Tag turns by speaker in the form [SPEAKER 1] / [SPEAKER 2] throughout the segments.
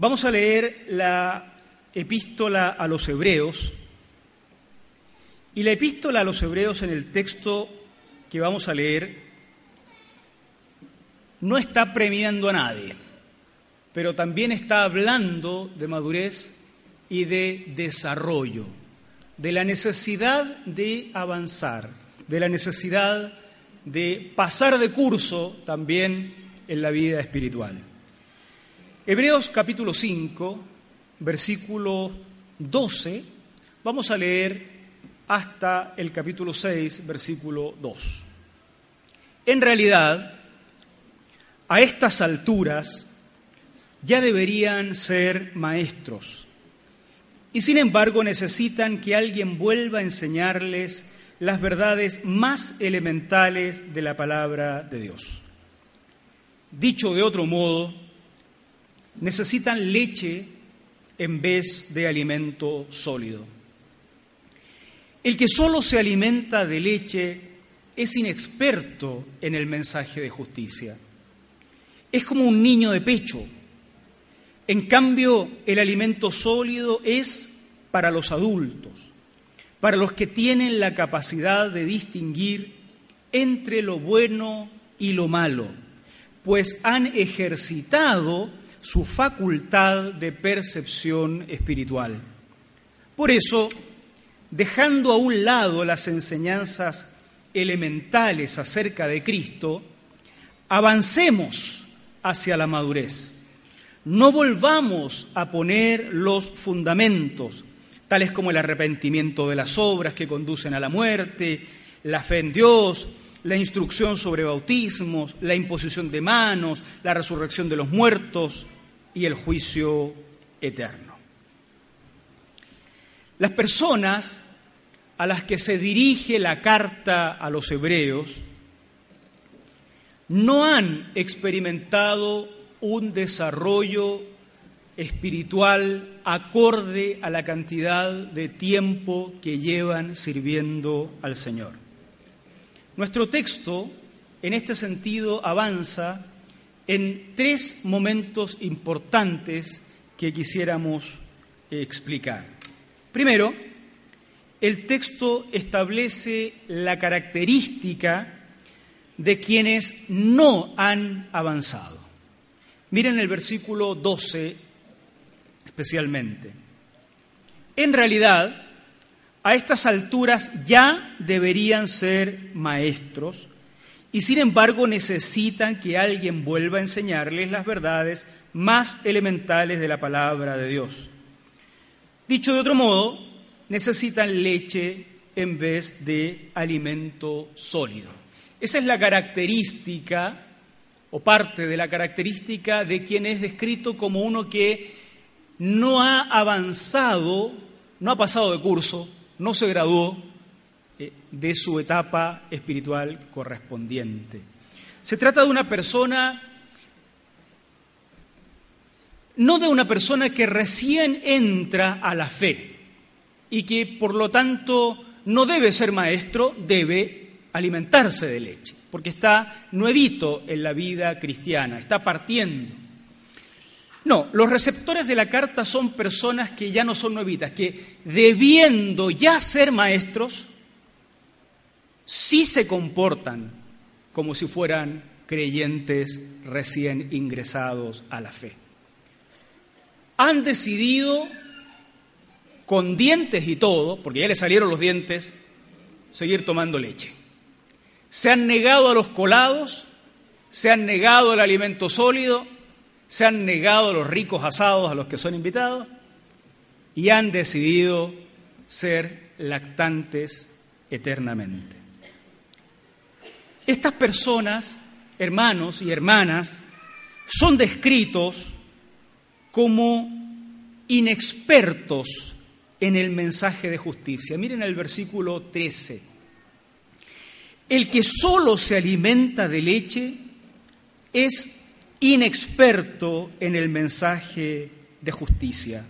[SPEAKER 1] Vamos a leer la epístola a los hebreos. Y la epístola a los hebreos en el texto que vamos a leer no está premiando a nadie, pero también está hablando de madurez y de desarrollo, de la necesidad de avanzar, de la necesidad de pasar de curso también en la vida espiritual. Hebreos capítulo 5, versículo 12, vamos a leer hasta el capítulo 6, versículo 2. En realidad, a estas alturas ya deberían ser maestros y sin embargo necesitan que alguien vuelva a enseñarles las verdades más elementales de la palabra de Dios. Dicho de otro modo, necesitan leche en vez de alimento sólido. El que solo se alimenta de leche es inexperto en el mensaje de justicia. Es como un niño de pecho. En cambio, el alimento sólido es para los adultos, para los que tienen la capacidad de distinguir entre lo bueno y lo malo, pues han ejercitado su facultad de percepción espiritual. Por eso, dejando a un lado las enseñanzas elementales acerca de Cristo, avancemos hacia la madurez. No volvamos a poner los fundamentos, tales como el arrepentimiento de las obras que conducen a la muerte, la fe en Dios, la instrucción sobre bautismos, la imposición de manos, la resurrección de los muertos y el juicio eterno. Las personas a las que se dirige la carta a los hebreos no han experimentado un desarrollo espiritual acorde a la cantidad de tiempo que llevan sirviendo al Señor. Nuestro texto, en este sentido, avanza en tres momentos importantes que quisiéramos explicar. Primero, el texto establece la característica de quienes no han avanzado. Miren el versículo 12 especialmente. En realidad, a estas alturas ya deberían ser maestros y sin embargo necesitan que alguien vuelva a enseñarles las verdades más elementales de la palabra de Dios. Dicho de otro modo, necesitan leche en vez de alimento sólido. Esa es la característica o parte de la característica de quien es descrito como uno que no ha avanzado, no ha pasado de curso, no se graduó eh, de su etapa espiritual correspondiente. Se trata de una persona, no de una persona que recién entra a la fe y que por lo tanto no debe ser maestro, debe alimentarse de leche, porque está nuevito en la vida cristiana, está partiendo. No, los receptores de la carta son personas que ya no son nuevitas, que debiendo ya ser maestros, sí se comportan como si fueran creyentes recién ingresados a la fe. Han decidido, con dientes y todo, porque ya les salieron los dientes, seguir tomando leche. Se han negado a los colados, se han negado al alimento sólido, se han negado los ricos asados a los que son invitados y han decidido ser lactantes eternamente. Estas personas, hermanos y hermanas, son descritos como inexpertos en el mensaje de justicia. Miren el versículo 13. El que solo se alimenta de leche es inexperto en el mensaje de justicia.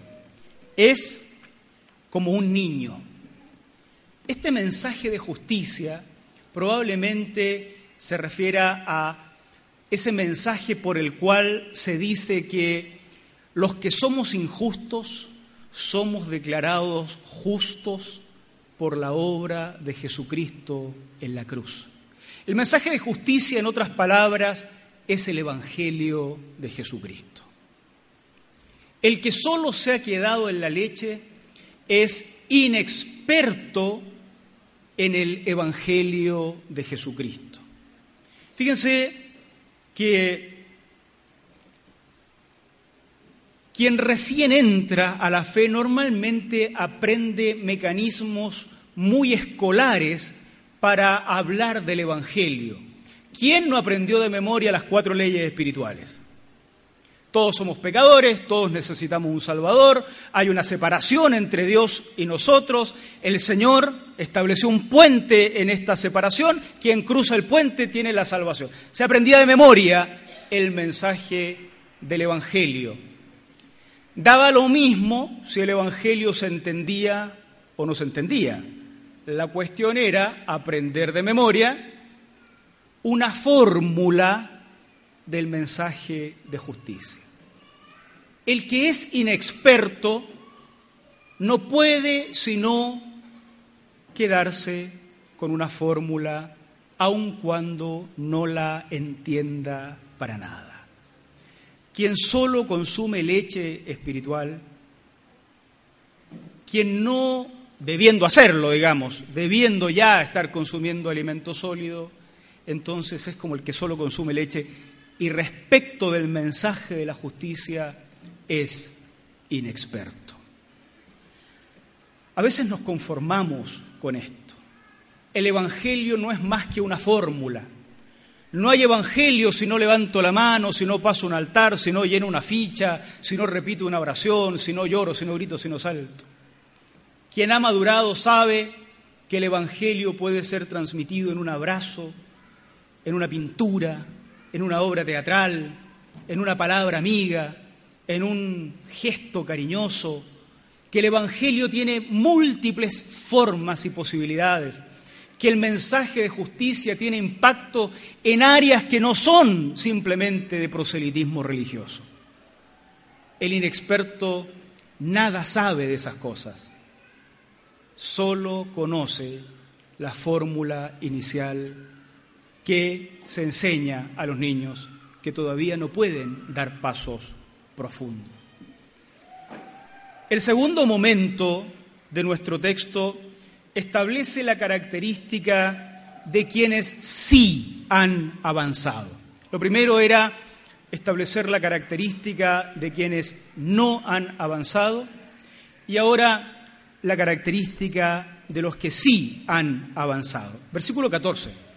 [SPEAKER 1] Es como un niño. Este mensaje de justicia probablemente se refiera a ese mensaje por el cual se dice que los que somos injustos somos declarados justos por la obra de Jesucristo en la cruz. El mensaje de justicia, en otras palabras, es el Evangelio de Jesucristo. El que solo se ha quedado en la leche es inexperto en el Evangelio de Jesucristo. Fíjense que quien recién entra a la fe normalmente aprende mecanismos muy escolares para hablar del Evangelio. ¿Quién no aprendió de memoria las cuatro leyes espirituales? Todos somos pecadores, todos necesitamos un Salvador, hay una separación entre Dios y nosotros, el Señor estableció un puente en esta separación, quien cruza el puente tiene la salvación. Se aprendía de memoria el mensaje del Evangelio. Daba lo mismo si el Evangelio se entendía o no se entendía. La cuestión era aprender de memoria una fórmula del mensaje de justicia. El que es inexperto no puede sino quedarse con una fórmula aun cuando no la entienda para nada. Quien solo consume leche espiritual, quien no, debiendo hacerlo, digamos, debiendo ya estar consumiendo alimento sólido, entonces es como el que solo consume leche y respecto del mensaje de la justicia es inexperto. A veces nos conformamos con esto. El Evangelio no es más que una fórmula. No hay Evangelio si no levanto la mano, si no paso un altar, si no lleno una ficha, si no repito una oración, si no lloro, si no grito, si no salto. Quien ha madurado sabe que el Evangelio puede ser transmitido en un abrazo, en una pintura, en una obra teatral, en una palabra amiga, en un gesto cariñoso, que el Evangelio tiene múltiples formas y posibilidades, que el mensaje de justicia tiene impacto en áreas que no son simplemente de proselitismo religioso. El inexperto nada sabe de esas cosas, solo conoce la fórmula inicial que se enseña a los niños que todavía no pueden dar pasos profundo. El segundo momento de nuestro texto establece la característica de quienes sí han avanzado. Lo primero era establecer la característica de quienes no han avanzado y ahora la característica de los que sí han avanzado. Versículo 14.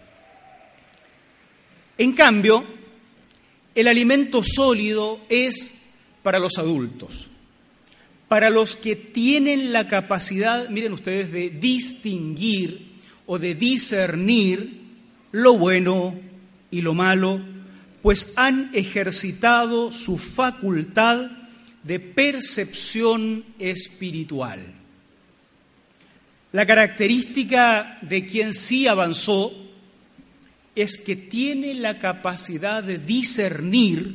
[SPEAKER 1] En cambio, el alimento sólido es para los adultos, para los que tienen la capacidad, miren ustedes, de distinguir o de discernir lo bueno y lo malo, pues han ejercitado su facultad de percepción espiritual. La característica de quien sí avanzó es que tiene la capacidad de discernir,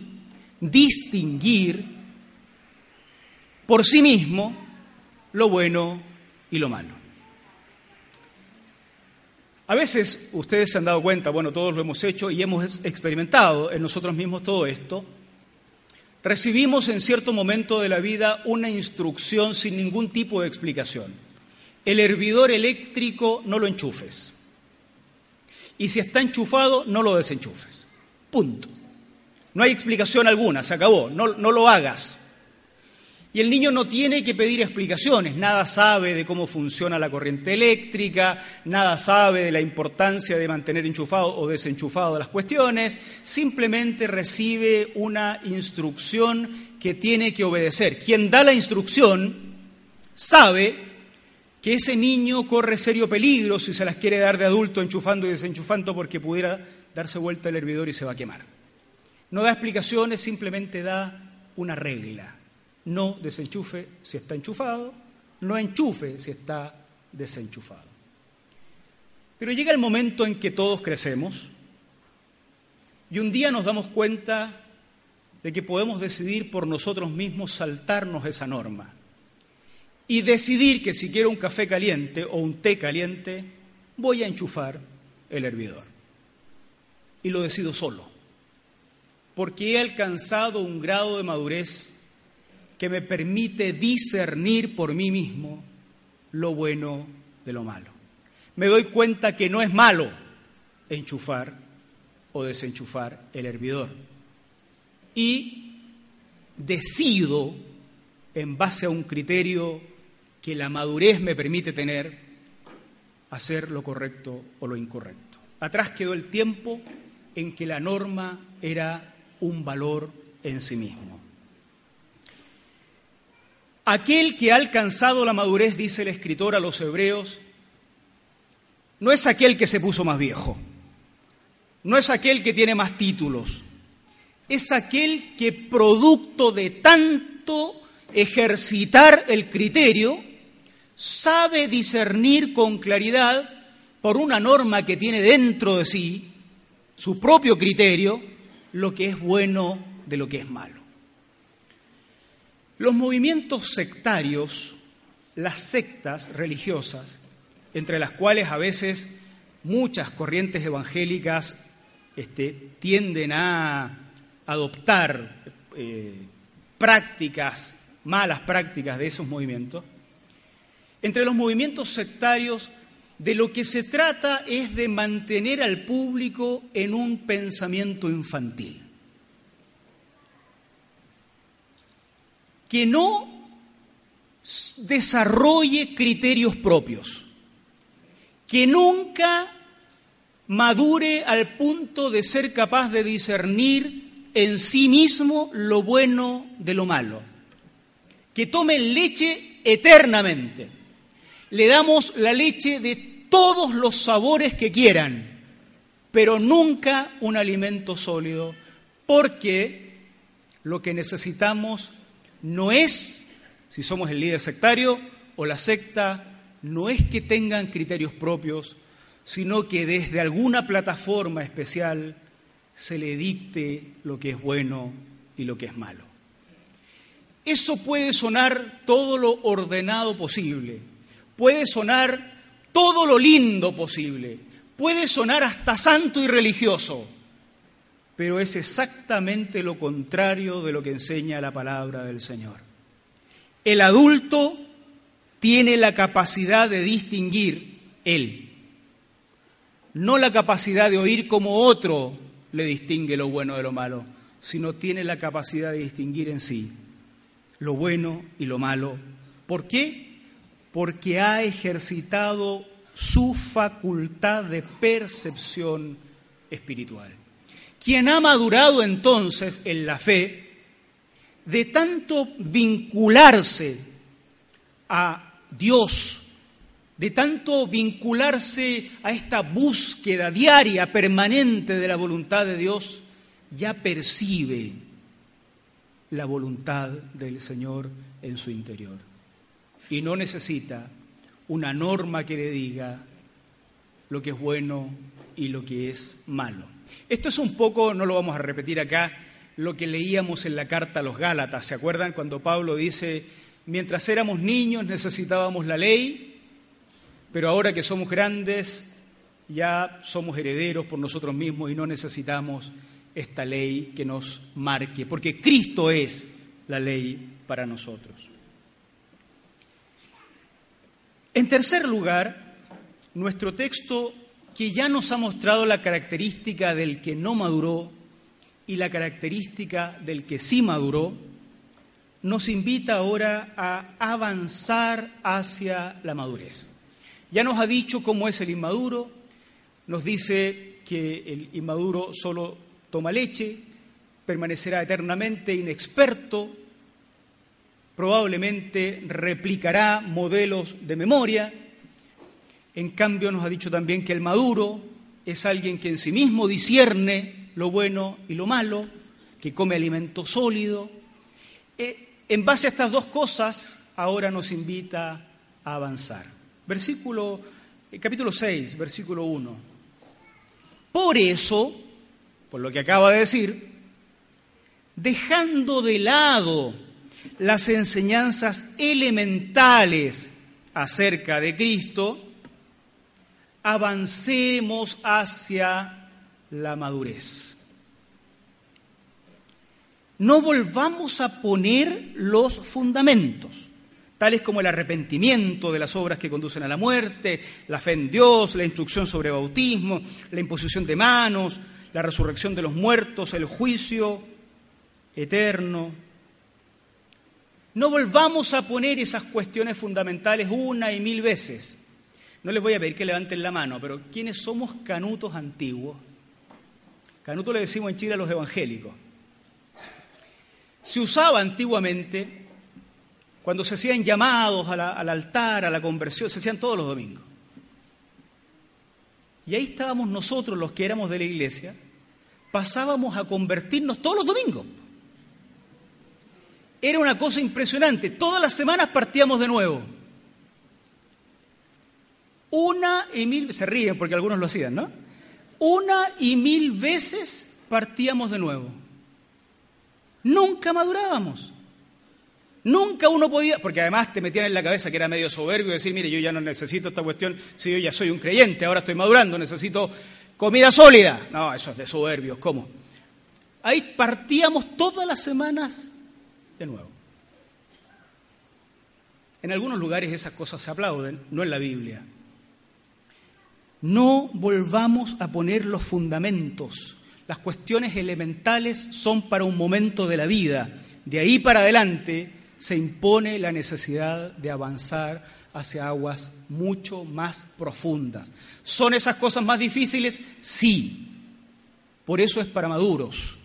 [SPEAKER 1] distinguir por sí mismo lo bueno y lo malo. A veces ustedes se han dado cuenta, bueno, todos lo hemos hecho y hemos experimentado en nosotros mismos todo esto, recibimos en cierto momento de la vida una instrucción sin ningún tipo de explicación. El hervidor eléctrico no lo enchufes. Y si está enchufado, no lo desenchufes. Punto. No hay explicación alguna, se acabó, no, no lo hagas. Y el niño no tiene que pedir explicaciones, nada sabe de cómo funciona la corriente eléctrica, nada sabe de la importancia de mantener enchufado o desenchufado las cuestiones, simplemente recibe una instrucción que tiene que obedecer. Quien da la instrucción sabe que ese niño corre serio peligro si se las quiere dar de adulto enchufando y desenchufando porque pudiera darse vuelta el hervidor y se va a quemar. No da explicaciones, simplemente da una regla no desenchufe si está enchufado, no enchufe si está desenchufado. Pero llega el momento en que todos crecemos y un día nos damos cuenta de que podemos decidir por nosotros mismos saltarnos esa norma y decidir que si quiero un café caliente o un té caliente, voy a enchufar el hervidor. Y lo decido solo, porque he alcanzado un grado de madurez que me permite discernir por mí mismo lo bueno de lo malo. Me doy cuenta que no es malo enchufar o desenchufar el hervidor. Y decido, en base a un criterio que la madurez me permite tener, hacer lo correcto o lo incorrecto. Atrás quedó el tiempo en que la norma era un valor en sí mismo. Aquel que ha alcanzado la madurez, dice el escritor a los hebreos, no es aquel que se puso más viejo, no es aquel que tiene más títulos, es aquel que producto de tanto ejercitar el criterio, sabe discernir con claridad por una norma que tiene dentro de sí, su propio criterio, lo que es bueno de lo que es malo. Los movimientos sectarios, las sectas religiosas, entre las cuales a veces muchas corrientes evangélicas este, tienden a adoptar eh, prácticas, malas prácticas de esos movimientos, entre los movimientos sectarios de lo que se trata es de mantener al público en un pensamiento infantil. Que no desarrolle criterios propios, que nunca madure al punto de ser capaz de discernir en sí mismo lo bueno de lo malo, que tome leche eternamente le damos la leche de todos los sabores que quieran, pero nunca un alimento sólido, porque lo que necesitamos no es, si somos el líder sectario o la secta, no es que tengan criterios propios, sino que desde alguna plataforma especial se le dicte lo que es bueno y lo que es malo. Eso puede sonar todo lo ordenado posible, puede sonar todo lo lindo posible, puede sonar hasta santo y religioso, pero es exactamente lo contrario de lo que enseña la palabra del Señor. El adulto tiene la capacidad de distinguir él, no la capacidad de oír como otro le distingue lo bueno de lo malo, sino tiene la capacidad de distinguir en sí lo bueno y lo malo. ¿Por qué? Porque ha ejercitado su facultad de percepción espiritual. Quien ha madurado entonces en la fe, de tanto vincularse a Dios, de tanto vincularse a esta búsqueda diaria, permanente de la voluntad de Dios, ya percibe la voluntad del Señor en su interior y no necesita una norma que le diga lo que es bueno y lo que es malo. Esto es un poco, no lo vamos a repetir acá, lo que leíamos en la carta a los Gálatas. ¿Se acuerdan cuando Pablo dice, mientras éramos niños necesitábamos la ley, pero ahora que somos grandes ya somos herederos por nosotros mismos y no necesitamos esta ley que nos marque, porque Cristo es la ley para nosotros. En tercer lugar, nuestro texto que ya nos ha mostrado la característica del que no maduró y la característica del que sí maduró, nos invita ahora a avanzar hacia la madurez. Ya nos ha dicho cómo es el inmaduro, nos dice que el inmaduro solo toma leche, permanecerá eternamente inexperto, probablemente replicará modelos de memoria. En cambio, nos ha dicho también que el maduro es alguien que en sí mismo discierne lo bueno y lo malo, que come alimento sólido. Eh, en base a estas dos cosas, ahora nos invita a avanzar. Versículo, eh, capítulo 6, versículo 1. Por eso, por lo que acaba de decir, dejando de lado las enseñanzas elementales acerca de Cristo, avancemos hacia la madurez. No volvamos a poner los fundamentos, tales como el arrepentimiento de las obras que conducen a la muerte, la fe en Dios, la instrucción sobre bautismo, la imposición de manos, la resurrección de los muertos, el juicio eterno. No volvamos a poner esas cuestiones fundamentales una y mil veces. No les voy a pedir que levanten la mano, pero ¿quiénes somos canutos antiguos? Canuto le decimos en Chile a los evangélicos. Se usaba antiguamente cuando se hacían llamados al altar, a la conversión, se hacían todos los domingos. Y ahí estábamos nosotros, los que éramos de la iglesia, pasábamos a convertirnos todos los domingos. Era una cosa impresionante. Todas las semanas partíamos de nuevo. Una y mil, se ríen porque algunos lo hacían, ¿no? Una y mil veces partíamos de nuevo. Nunca madurábamos. Nunca uno podía, porque además te metían en la cabeza que era medio soberbio decir, mire, yo ya no necesito esta cuestión, si yo ya soy un creyente, ahora estoy madurando, necesito comida sólida. No, eso es de soberbios, ¿cómo? Ahí partíamos todas las semanas de nuevo. En algunos lugares esas cosas se aplauden, no en la Biblia. No volvamos a poner los fundamentos. Las cuestiones elementales son para un momento de la vida. De ahí para adelante se impone la necesidad de avanzar hacia aguas mucho más profundas. ¿Son esas cosas más difíciles? Sí. Por eso es para maduros.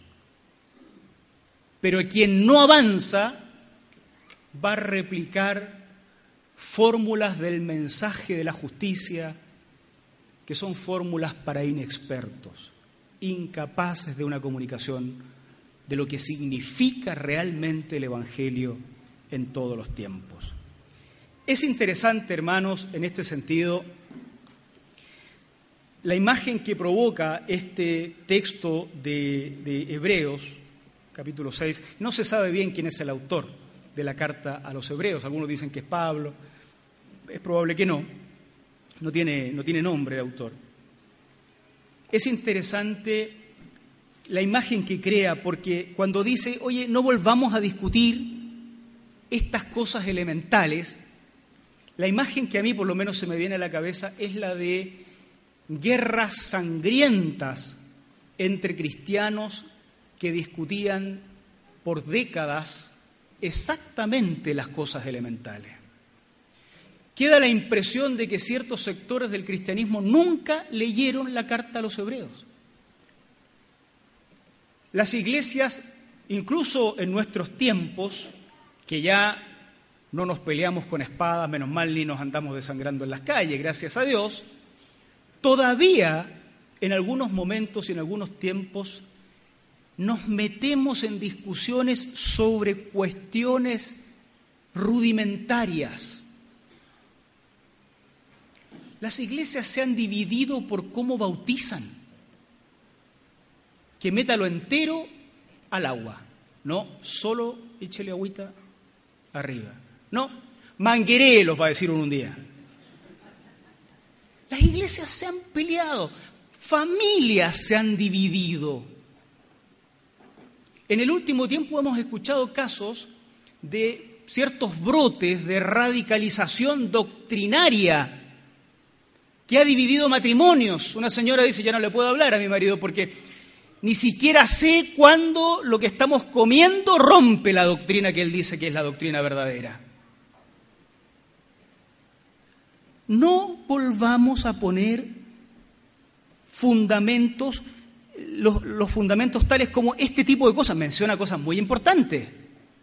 [SPEAKER 1] Pero quien no avanza va a replicar fórmulas del mensaje de la justicia que son fórmulas para inexpertos, incapaces de una comunicación de lo que significa realmente el Evangelio en todos los tiempos. Es interesante, hermanos, en este sentido, la imagen que provoca este texto de, Hebreos, capítulo 6. No se sabe bien quién es el autor de la carta a los Hebreos. Algunos dicen que es Pablo. Es probable que no. No tiene, no tiene nombre de autor. Es interesante la imagen que crea, porque cuando dice, oye, no volvamos a discutir estas cosas elementales, la imagen que a mí por lo menos se me viene a la cabeza es la de guerras sangrientas entre cristianos que discutían por décadas exactamente las cosas elementales. Queda la impresión de que ciertos sectores del cristianismo nunca leyeron la carta a los hebreos. Las iglesias, incluso en nuestros tiempos, que ya no nos peleamos con espadas, menos mal ni nos andamos desangrando en las calles, gracias a Dios, todavía en algunos momentos y en algunos tiempos nos metemos en discusiones sobre cuestiones rudimentarias. Las iglesias se han dividido por cómo bautizan. Que métalo entero al agua. No, solo échele agüita arriba. No, manguerelos, va a decir uno un día. Las iglesias se han peleado, familias se han dividido. En el último tiempo hemos escuchado casos de ciertos brotes de radicalización doctrinaria que ha dividido matrimonios. Una señora dice, ya no le puedo hablar a mi marido porque ni siquiera sé cuándo lo que estamos comiendo rompe la doctrina que él dice que es la doctrina verdadera. No volvamos a poner fundamentos, los, fundamentos tales como este tipo de cosas. Menciona cosas muy importantes.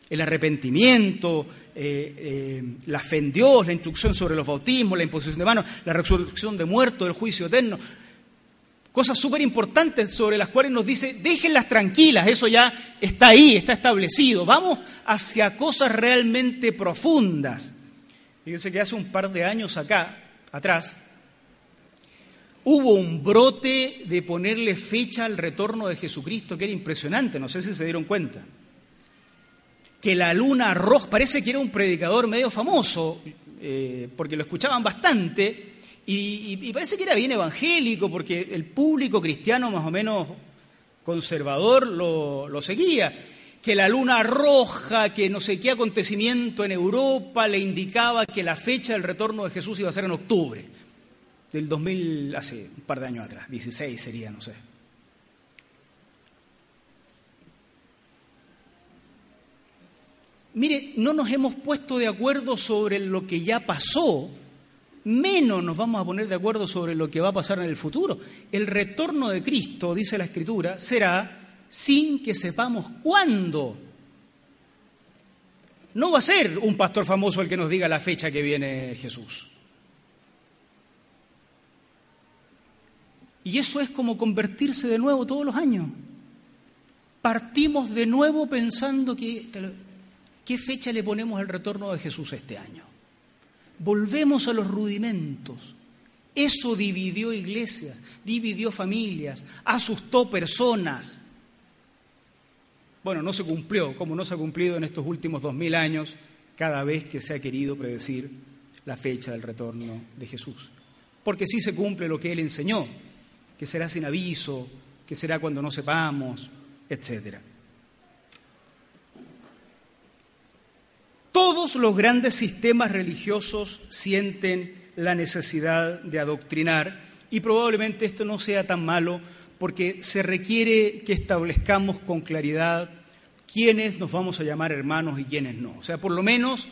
[SPEAKER 1] El arrepentimiento, eh, eh, la fe en Dios, la instrucción sobre los bautismos, la imposición de manos, la resurrección de muertos, el juicio eterno cosas súper importantes sobre las cuales nos dice, déjenlas tranquilas, eso ya está ahí, está establecido, vamos hacia cosas realmente profundas. Fíjense que hace un par de años acá, atrás, hubo un brote de ponerle fecha al retorno de Jesucristo que era impresionante, no sé si se dieron cuenta. que la luna roja, parece que era un predicador medio famoso, eh, porque lo escuchaban bastante, y, parece que era bien evangélico, porque el público cristiano más o menos conservador lo, lo seguía que la luna roja, que no sé qué acontecimiento en Europa le indicaba que la fecha del retorno de Jesús iba a ser en octubre del 2000, hace un par de años atrás, 16 sería, no sé. Mire, no nos hemos puesto de acuerdo sobre lo que ya pasó, menos nos vamos a poner de acuerdo sobre lo que va a pasar en el futuro. El retorno de Cristo, dice la Escritura, será sin que sepamos cuándo. No va a ser un pastor famoso el que nos diga la fecha que viene Jesús. Y eso es como convertirse de nuevo todos los años. Partimos de nuevo pensando que, qué fecha le ponemos al retorno de Jesús este año. Volvemos a los rudimentos. Eso dividió iglesias, dividió familias, asustó personas, bueno, no se cumplió, como no se ha cumplido en estos últimos dos mil años, cada vez que se ha querido predecir la fecha del retorno de Jesús. Porque sí se cumple lo que Él enseñó, que será sin aviso, que será cuando no sepamos, etc. Todos los grandes sistemas religiosos sienten la necesidad de adoctrinar y probablemente esto no sea tan malo porque se requiere que establezcamos con claridad quiénes nos vamos a llamar hermanos y quiénes no. O sea, por lo menos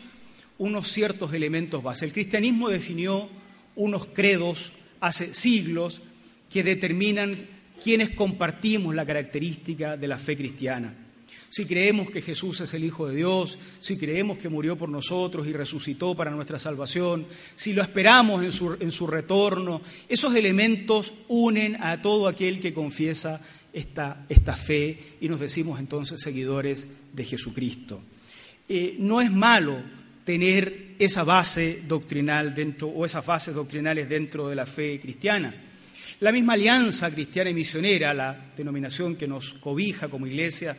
[SPEAKER 1] unos ciertos elementos base. El cristianismo definió unos credos hace siglos que determinan quiénes compartimos la característica de la fe cristiana si creemos que Jesús es el Hijo de Dios, si creemos que murió por nosotros y resucitó para nuestra salvación, si lo esperamos en su, en su retorno, esos elementos unen a todo aquel que confiesa esta, esta fe y nos decimos entonces seguidores de Jesucristo. Eh, no es malo tener esa base doctrinal dentro o esas bases doctrinales dentro de la fe cristiana. La misma alianza cristiana y misionera, la denominación que nos cobija como iglesia,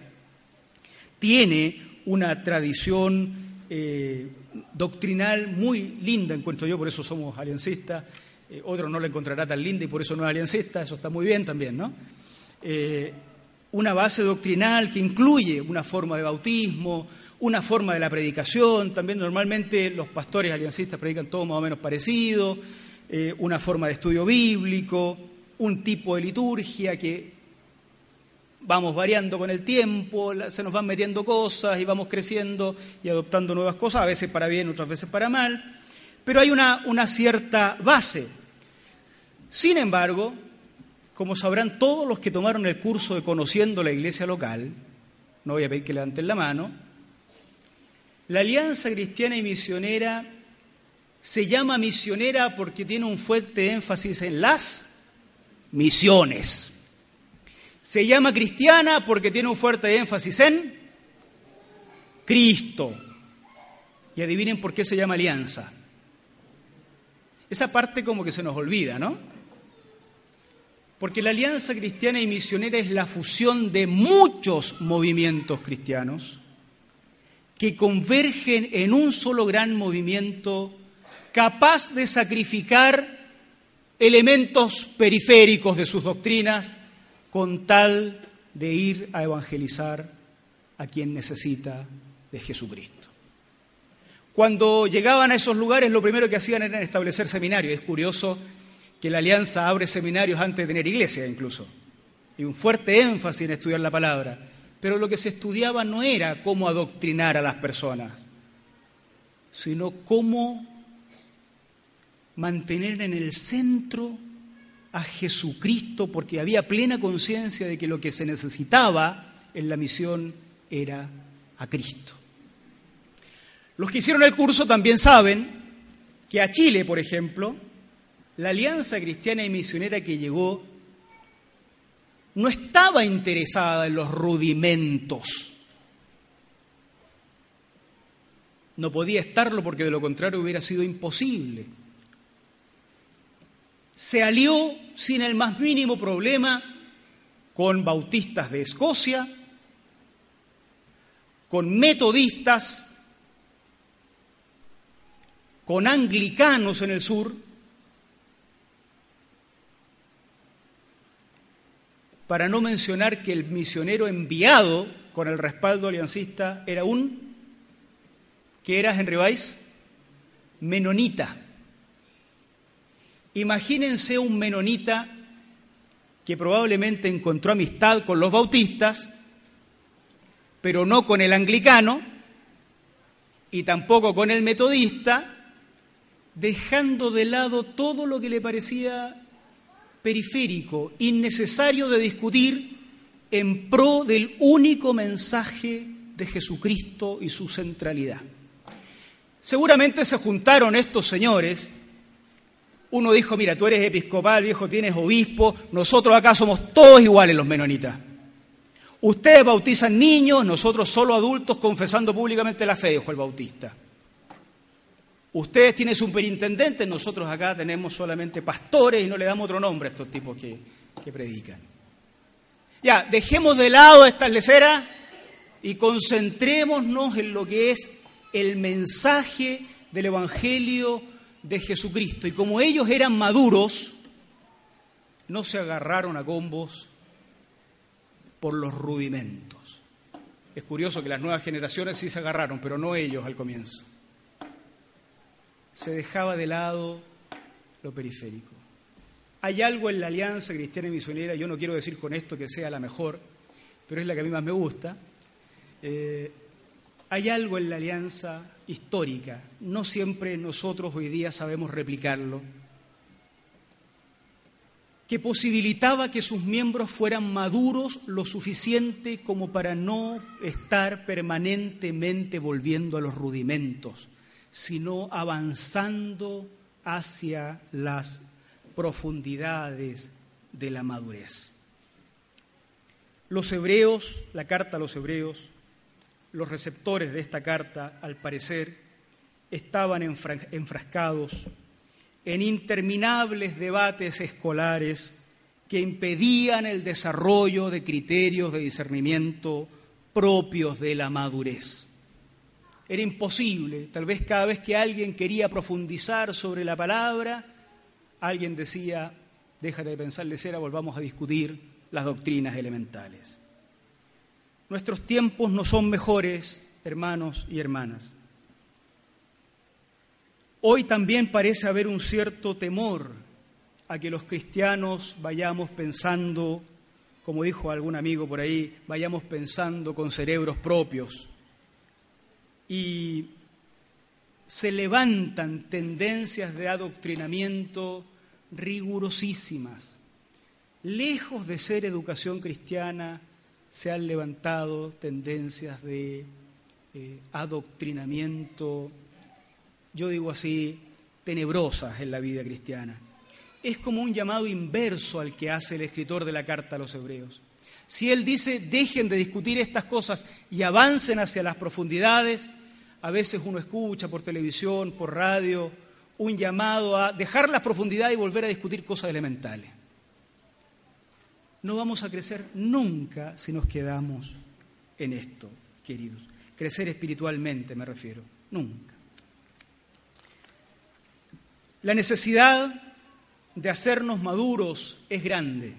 [SPEAKER 1] tiene una tradición eh, doctrinal muy linda, encuentro yo, por eso somos aliancistas. Eh, otro no la encontrará tan linda y por eso no es aliancista, eso está muy bien también, ¿no? Eh, una base doctrinal que incluye una forma de bautismo, una forma de la predicación, también normalmente los pastores aliancistas predican todo más o menos parecido, una forma de estudio bíblico, un tipo de liturgia que vamos variando con el tiempo, se nos van metiendo cosas y vamos creciendo y adoptando nuevas cosas, a veces para bien, otras veces para mal, pero hay una, una cierta base. Sin embargo, como sabrán todos los que tomaron el curso de Conociendo la Iglesia Local, no voy a pedir que levanten la mano, la Alianza Cristiana y Misionera se llama misionera porque tiene un fuerte énfasis en las misiones. Se llama cristiana porque tiene un fuerte énfasis en Cristo. Y adivinen por qué se llama alianza. Esa parte como que se nos olvida, ¿no? Porque la alianza cristiana y misionera es la fusión de muchos movimientos cristianos que convergen en un solo gran movimiento capaz de sacrificar elementos periféricos de sus doctrinas con tal de ir a evangelizar a quien necesita de Jesucristo. Cuando llegaban a esos lugares, lo primero que hacían era establecer seminarios. Es curioso que la Alianza abre seminarios antes de tener iglesia incluso. Y un fuerte énfasis en estudiar la palabra. Pero lo que se estudiaba no era cómo adoctrinar a las personas, sino cómo mantener en el centro a Jesucristo porque había plena conciencia de que lo que se necesitaba en la misión era a Cristo. Los que hicieron el curso también saben que a Chile, por ejemplo, la Alianza Cristiana y Misionera que llegó no estaba interesada en los rudimentos. No podía estarlo porque de lo contrario hubiera sido imposible se alió sin el más mínimo problema con bautistas de Escocia, con metodistas, con anglicanos en el sur, para no mencionar que el misionero enviado con el respaldo aliancista era un, que era Henry Weiss, menonita. Imagínense un menonita que probablemente encontró amistad con los bautistas, pero no con el anglicano y tampoco con el metodista, dejando de lado todo lo que le parecía periférico, innecesario de discutir en pro del único mensaje de Jesucristo y su centralidad. Seguramente se juntaron estos señores. Uno dijo, mira, tú eres episcopal, viejo, tienes obispo, nosotros acá somos todos iguales los menonitas. Ustedes bautizan niños, nosotros solo adultos confesando públicamente la fe, dijo el bautista. Ustedes tienen superintendentes, nosotros acá tenemos solamente pastores y no le damos otro nombre a estos tipos que, que predican. Ya, dejemos de lado estas leceras y concentrémonos en lo que es el mensaje del Evangelio de Jesucristo. Y como ellos eran maduros, no se agarraron a combos por los rudimentos. Es curioso que las nuevas generaciones sí se agarraron, pero no ellos al comienzo. Se dejaba de lado lo periférico. Hay algo en la alianza cristiana y misionera, yo no quiero decir con esto que sea la mejor, pero es la que a mí más me gusta. Eh, hay algo en la alianza histórica, no siempre nosotros hoy día sabemos replicarlo, que posibilitaba que sus miembros fueran maduros lo suficiente como para no estar permanentemente volviendo a los rudimentos, sino avanzando hacia las profundidades de la madurez. Los hebreos, la carta a los hebreos, los receptores de esta carta, al parecer, estaban enfrascados en interminables debates escolares que impedían el desarrollo de criterios de discernimiento propios de la madurez. Era imposible, tal vez cada vez que alguien quería profundizar sobre la palabra, alguien decía, déjate de pensar cera, volvamos a discutir las doctrinas elementales. Nuestros tiempos no son mejores, hermanos y hermanas. Hoy también parece haber un cierto temor a que los cristianos vayamos pensando, como dijo algún amigo por ahí, vayamos pensando con cerebros propios. Y se levantan tendencias de adoctrinamiento rigurosísimas. Lejos de ser educación cristiana, se han levantado tendencias de eh, adoctrinamiento, yo digo así, tenebrosas en la vida cristiana. Es como un llamado inverso al que hace el escritor de la carta a los hebreos. Si él dice, dejen de discutir estas cosas y avancen hacia las profundidades, a veces uno escucha por televisión, por radio, un llamado a dejar la profundidad y volver a discutir cosas elementales no vamos a crecer nunca si nos quedamos en esto, queridos. Crecer espiritualmente me refiero, nunca. La necesidad de hacernos maduros es grande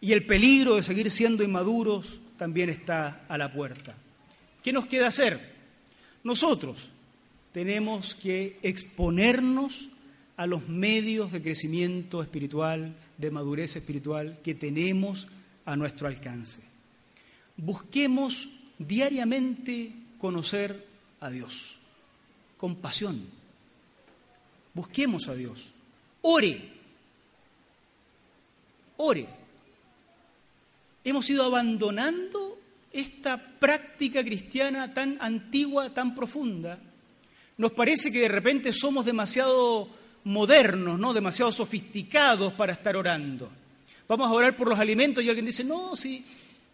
[SPEAKER 1] y el peligro de seguir siendo inmaduros también está a la puerta. ¿Qué nos queda hacer? Nosotros tenemos que exponernos a los medios de crecimiento espiritual, de madurez espiritual que tenemos a nuestro alcance. Busquemos diariamente conocer a Dios, con pasión. Busquemos a Dios. Ore. Ore. Hemos ido abandonando esta práctica cristiana tan antigua, tan profunda. Nos parece que de repente somos demasiado modernos, ¿no? demasiado sofisticados para estar orando. Vamos a orar por los alimentos y alguien dice, no, si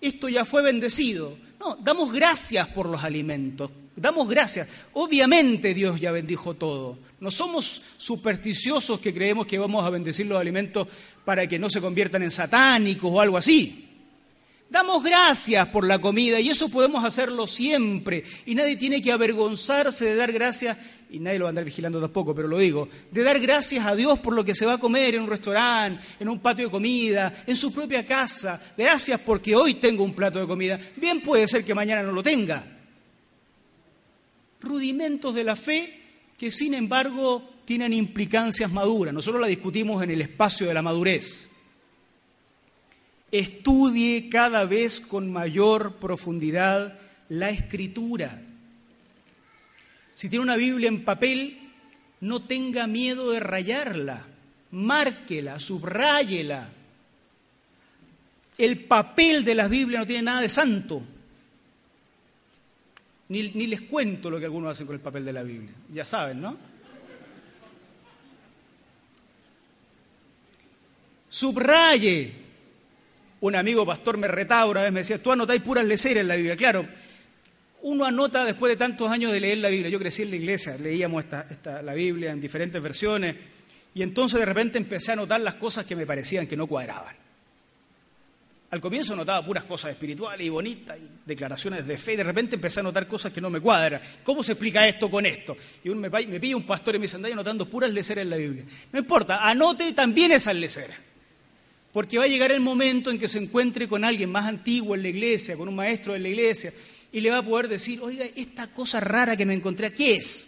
[SPEAKER 1] esto ya fue bendecido. No, damos gracias por los alimentos, damos gracias. Obviamente Dios ya bendijo todo. No somos supersticiosos que creemos que vamos a bendecir los alimentos para que no se conviertan en satánicos o algo así. Damos gracias por la comida y eso podemos hacerlo siempre. Y nadie tiene que avergonzarse de dar gracias, y nadie lo va a andar vigilando tampoco, pero lo digo, de dar gracias a Dios por lo que se va a comer en un restaurante, en un patio de comida, en su propia casa. Gracias porque hoy tengo un plato de comida. Bien puede ser que mañana no lo tenga. Rudimentos de la fe que sin embargo tienen implicancias maduras. Nosotros la discutimos en el espacio de la madurez estudie cada vez con mayor profundidad la escritura. Si tiene una Biblia en papel, no tenga miedo de rayarla, márquela, subráyela. El papel de las Biblias no tiene nada de santo. Ni, ni, les cuento lo que algunos hacen con el papel de la Biblia. Ya saben, ¿no? Subraye, un amigo pastor me retaba una vez, me decía, tú anotáis puras leceras en la Biblia. Claro, uno anota después de tantos años de leer la Biblia. Yo crecí en la iglesia, leíamos esta, la Biblia en diferentes versiones, y entonces de repente empecé a notar las cosas que me parecían que no cuadraban. Al comienzo notaba puras cosas espirituales y bonitas, y declaraciones de fe, y de repente empecé a notar cosas que no me cuadran. ¿Cómo se explica esto con esto? Y uno me, me pide un pastor y me dice, andáis anotando puras leceras en la Biblia. No importa, anote también esas leceras. Porque va a llegar el momento en que se encuentre con alguien más antiguo en la iglesia, con un maestro de la iglesia, y le va a poder decir, oiga, esta cosa rara que me encontré, ¿qué es?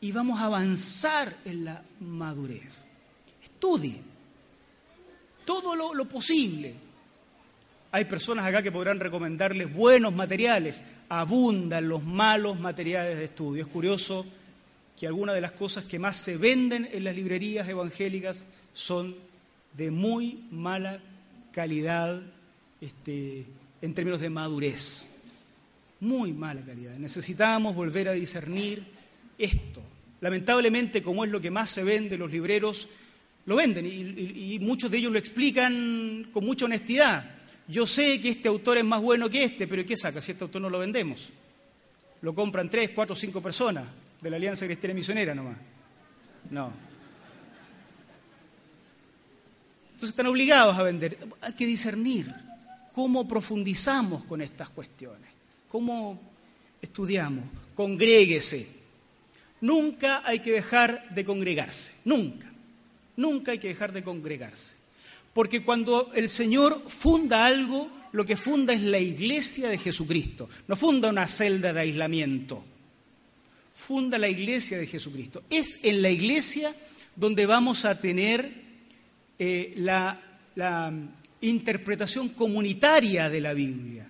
[SPEAKER 1] Y vamos a avanzar en la madurez. Estudie todo lo, lo posible. Hay personas acá que podrán recomendarles buenos materiales. Abundan los malos materiales de estudio. Es curioso que algunas de las cosas que más se venden en las librerías evangélicas son de muy mala calidad este, en términos de madurez. Muy mala calidad. Necesitamos volver a discernir esto. Lamentablemente, como es lo que más se vende, los libreros lo venden y, muchos de ellos lo explican con mucha honestidad. Yo sé que este autor es más bueno que este, pero ¿qué saca si este autor no lo vendemos? Lo compran tres, cuatro, cinco personas de la Alianza Cristiana Misionera nomás. No, Entonces están obligados a vender. Hay que discernir cómo profundizamos con estas cuestiones, cómo estudiamos. Congréguese. Nunca hay que dejar de congregarse, nunca. Nunca hay que dejar de congregarse. Porque cuando el Señor funda algo, lo que funda es la iglesia de Jesucristo. No funda una celda de aislamiento. Funda la iglesia de Jesucristo. Es en la iglesia donde vamos a tener eh, la, la interpretación comunitaria de la Biblia.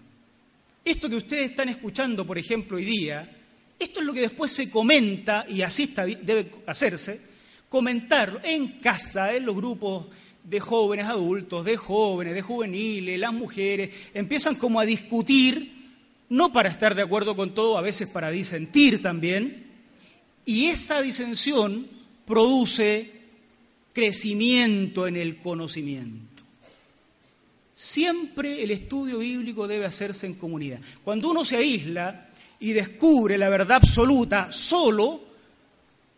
[SPEAKER 1] Esto que ustedes están escuchando, por ejemplo, hoy día, esto es lo que después se comenta, y así debe hacerse, comentarlo en casa, en los grupos de jóvenes adultos, de jóvenes, de juveniles, las mujeres, empiezan como a discutir, no para estar de acuerdo con todo, a veces para disentir también, y esa disensión produce crecimiento en el conocimiento. Siempre el estudio bíblico debe hacerse en comunidad. Cuando uno se aísla y descubre la verdad absoluta solo,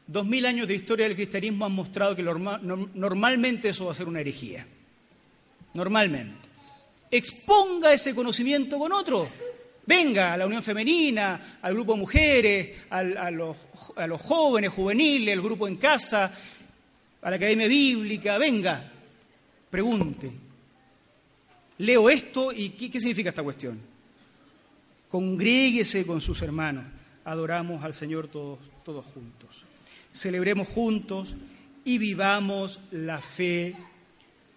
[SPEAKER 1] dos mil años de historia del cristianismo han mostrado que normalmente eso va a ser una herejía. Normalmente. Exponga ese conocimiento con otro. Venga a la unión femenina, al grupo de mujeres, a, los, a los jóvenes, juveniles, al grupo en casa, a la Academia Bíblica, venga, pregunte. Leo esto y ¿qué, significa esta cuestión? Congréguese con sus hermanos, adoramos al Señor todos, todos juntos. Celebremos juntos y vivamos la fe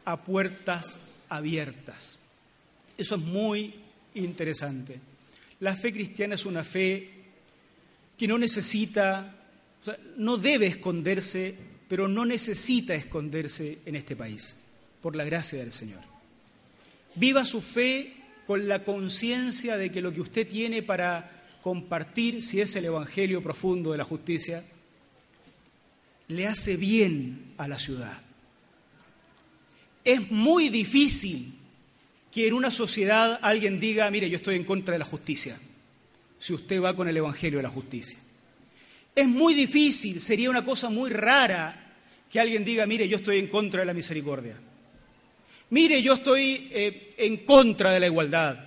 [SPEAKER 1] a puertas abiertas. Eso es muy interesante. La fe cristiana es una fe que no necesita, no debe esconderse pero no necesita esconderse en este país, por la gracia del Señor. Viva su fe con la conciencia de que lo que usted tiene para compartir, si es el Evangelio profundo de la justicia, le hace bien a la ciudad. Es muy difícil que en una sociedad alguien diga, mire, yo estoy en contra de la justicia, si usted va con el Evangelio de la justicia. Es muy difícil, sería una cosa muy rara que alguien diga, mire, yo estoy en contra de la misericordia. Mire, yo estoy eh, en contra de la igualdad.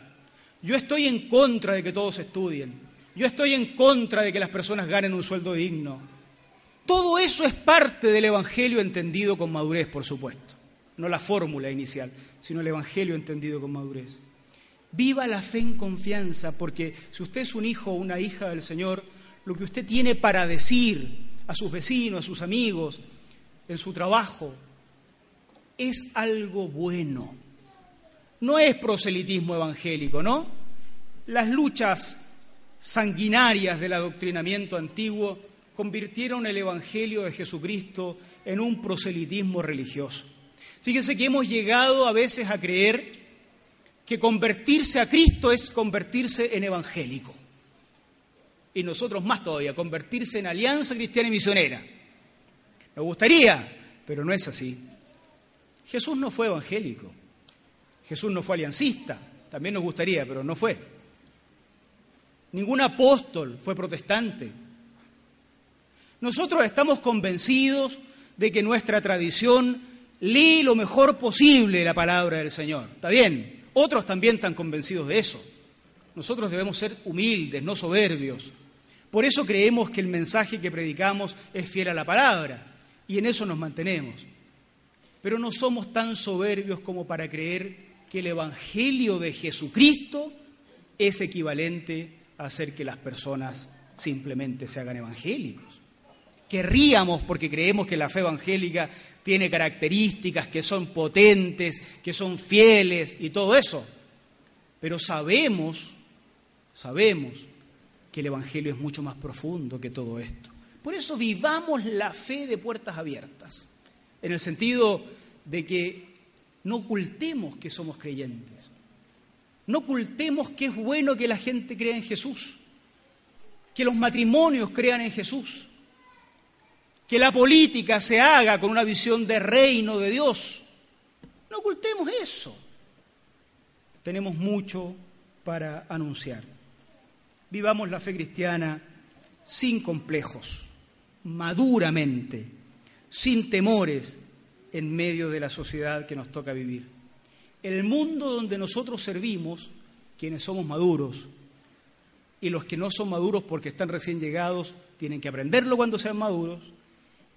[SPEAKER 1] Yo estoy en contra de que todos estudien. Yo estoy en contra de que las personas ganen un sueldo digno. Todo eso es parte del Evangelio entendido con madurez, por supuesto. No la fórmula inicial, sino el Evangelio entendido con madurez. Viva la fe en confianza, porque si usted es un hijo o una hija del Señor, lo que usted tiene para decir a sus vecinos, a sus amigos, en su trabajo, es algo bueno. No es proselitismo evangélico, ¿no? Las luchas sanguinarias del adoctrinamiento antiguo convirtieron el Evangelio de Jesucristo en un proselitismo religioso. Fíjense que hemos llegado a veces a creer que convertirse a Cristo es convertirse en evangélico. Y nosotros más todavía, convertirse en alianza cristiana y misionera. Me gustaría, pero no es así. Jesús no fue evangélico. Jesús no fue aliancista. También nos gustaría, pero no fue. Ningún apóstol fue protestante. Nosotros estamos convencidos de que nuestra tradición lee lo mejor posible la palabra del Señor. Está bien, otros también están convencidos de eso. Nosotros debemos ser humildes, no soberbios. Por eso creemos que el mensaje que predicamos es fiel a la palabra y en eso nos mantenemos. Pero no somos tan soberbios como para creer que el Evangelio de Jesucristo es equivalente a hacer que las personas simplemente se hagan evangélicos. Querríamos, porque creemos que la fe evangélica tiene características que son potentes, que son fieles y todo eso. Pero sabemos, sabemos que el Evangelio es mucho más profundo que todo esto. Por eso vivamos la fe de puertas abiertas, en el sentido de que no ocultemos que somos creyentes, no ocultemos que es bueno que la gente crea en Jesús, que los matrimonios crean en Jesús, que la política se haga con una visión de reino de Dios. No ocultemos eso. Tenemos mucho para anunciar. Vivamos la fe cristiana sin complejos, maduramente, sin temores en medio de la sociedad que nos toca vivir. El mundo donde nosotros servimos, quienes somos maduros, y los que no son maduros porque están recién llegados, tienen que aprenderlo cuando sean maduros,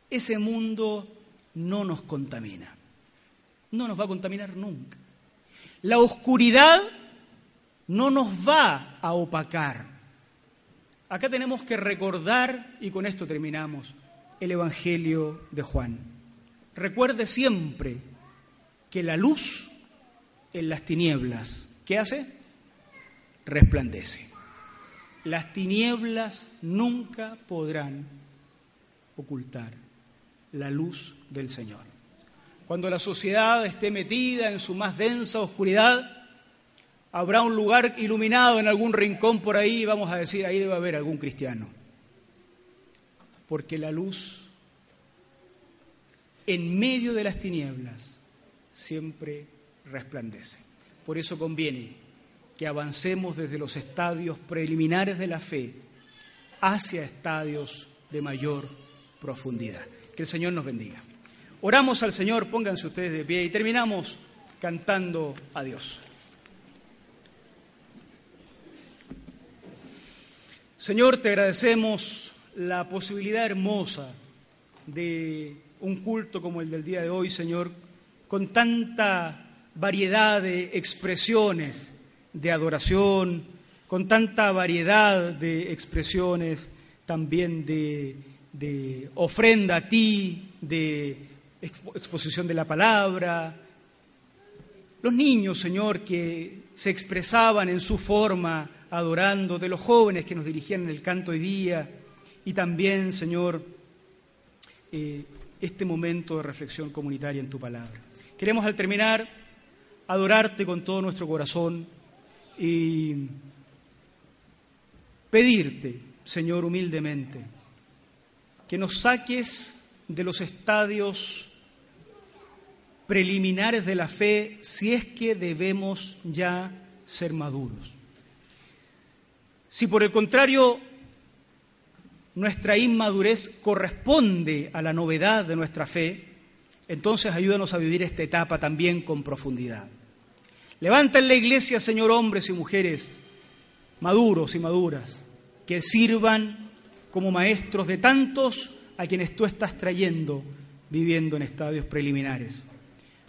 [SPEAKER 1] ese mundo no nos contamina. No nos va a contaminar nunca. La oscuridad no nos va a opacar. Acá tenemos que recordar, y con esto terminamos, el Evangelio de Juan. Recuerde siempre que la luz en las tinieblas, ¿qué hace? Resplandece. Las tinieblas nunca podrán ocultar la luz del Señor. Cuando la sociedad esté metida en su más densa oscuridad, habrá un lugar iluminado en algún rincón por ahí y vamos a decir, ahí debe haber algún cristiano. Porque la luz en medio de las tinieblas siempre resplandece. Por eso conviene que avancemos desde los estadios preliminares de la fe hacia estadios de mayor profundidad. Que el Señor nos bendiga. Oramos al Señor, pónganse ustedes de pie y terminamos cantando a Dios. Señor, te agradecemos la posibilidad hermosa de un culto como el del día de hoy, Señor, con tanta variedad de expresiones de adoración, con tanta variedad de expresiones también de ofrenda a ti, de exposición de la palabra. Los niños, Señor, que se expresaban en su forma adorando, de los jóvenes que nos dirigían en el canto hoy día, y también, Señor, eh, este momento de reflexión comunitaria en tu palabra. Queremos al terminar adorarte con todo nuestro corazón y pedirte, Señor, humildemente, que nos saques de los estadios preliminares de la fe si es que debemos ya ser maduros. Si por el contrario nuestra inmadurez corresponde a la novedad de nuestra fe, Entonces ayúdanos a vivir esta etapa también con profundidad. Levanta en la iglesia, Señor, hombres y mujeres maduros y maduras, que sirvan como maestros de tantos a quienes tú estás trayendo viviendo en estadios preliminares,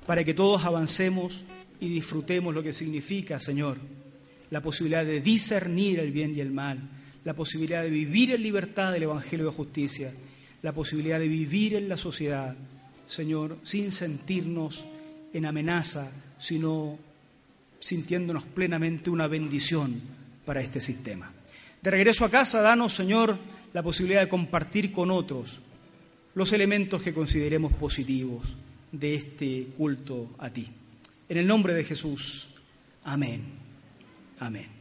[SPEAKER 1] para que todos avancemos y disfrutemos lo que significa, Señor, la posibilidad de discernir el bien y el mal, la posibilidad de vivir en libertad del Evangelio de justicia, la posibilidad de vivir en la sociedad, Señor, sin sentirnos en amenaza, sino sintiéndonos plenamente una bendición para este sistema. De regreso a casa, danos, Señor, la posibilidad de compartir con otros los elementos que consideremos positivos de este culto a ti. En el nombre de Jesús. Amén. Amén.